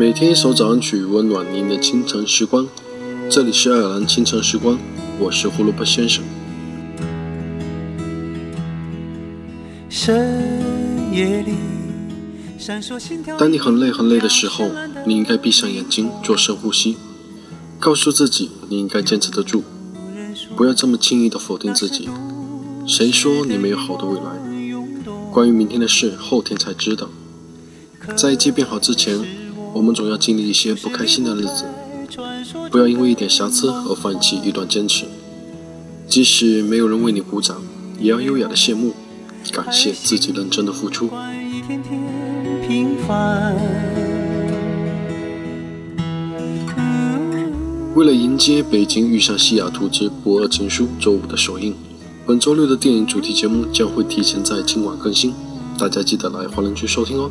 每天一首早安曲，温暖您的清晨时光。这里是爱尔兰清晨时光，我是胡萝卜先生。深夜里闪烁心跳。当你很累很累的时候，你应该闭上眼睛做深呼吸，告诉自己你应该坚持得住，不要这么轻易的否定自己。谁说你没有好的未来？关于明天的事，后天才知道。在一切变好之前，我们总要经历一些不开心的日子。不要因为一点瑕疵而放弃一段坚持。即使没有人为你鼓掌，也要优雅的谢幕，感谢自己认真的付出。为了迎接《北京遇上西雅图之不二情书》周五的首映，本周六的电影主题节目将会提前在今晚更新，大家记得来华人区收听哦。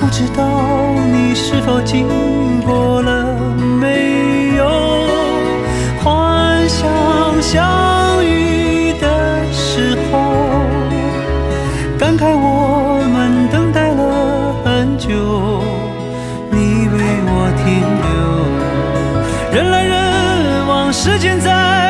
不知道你是否经过了没有？幻想相遇的时候，感慨我们等待了很久，你为我停留。人来人往，时间在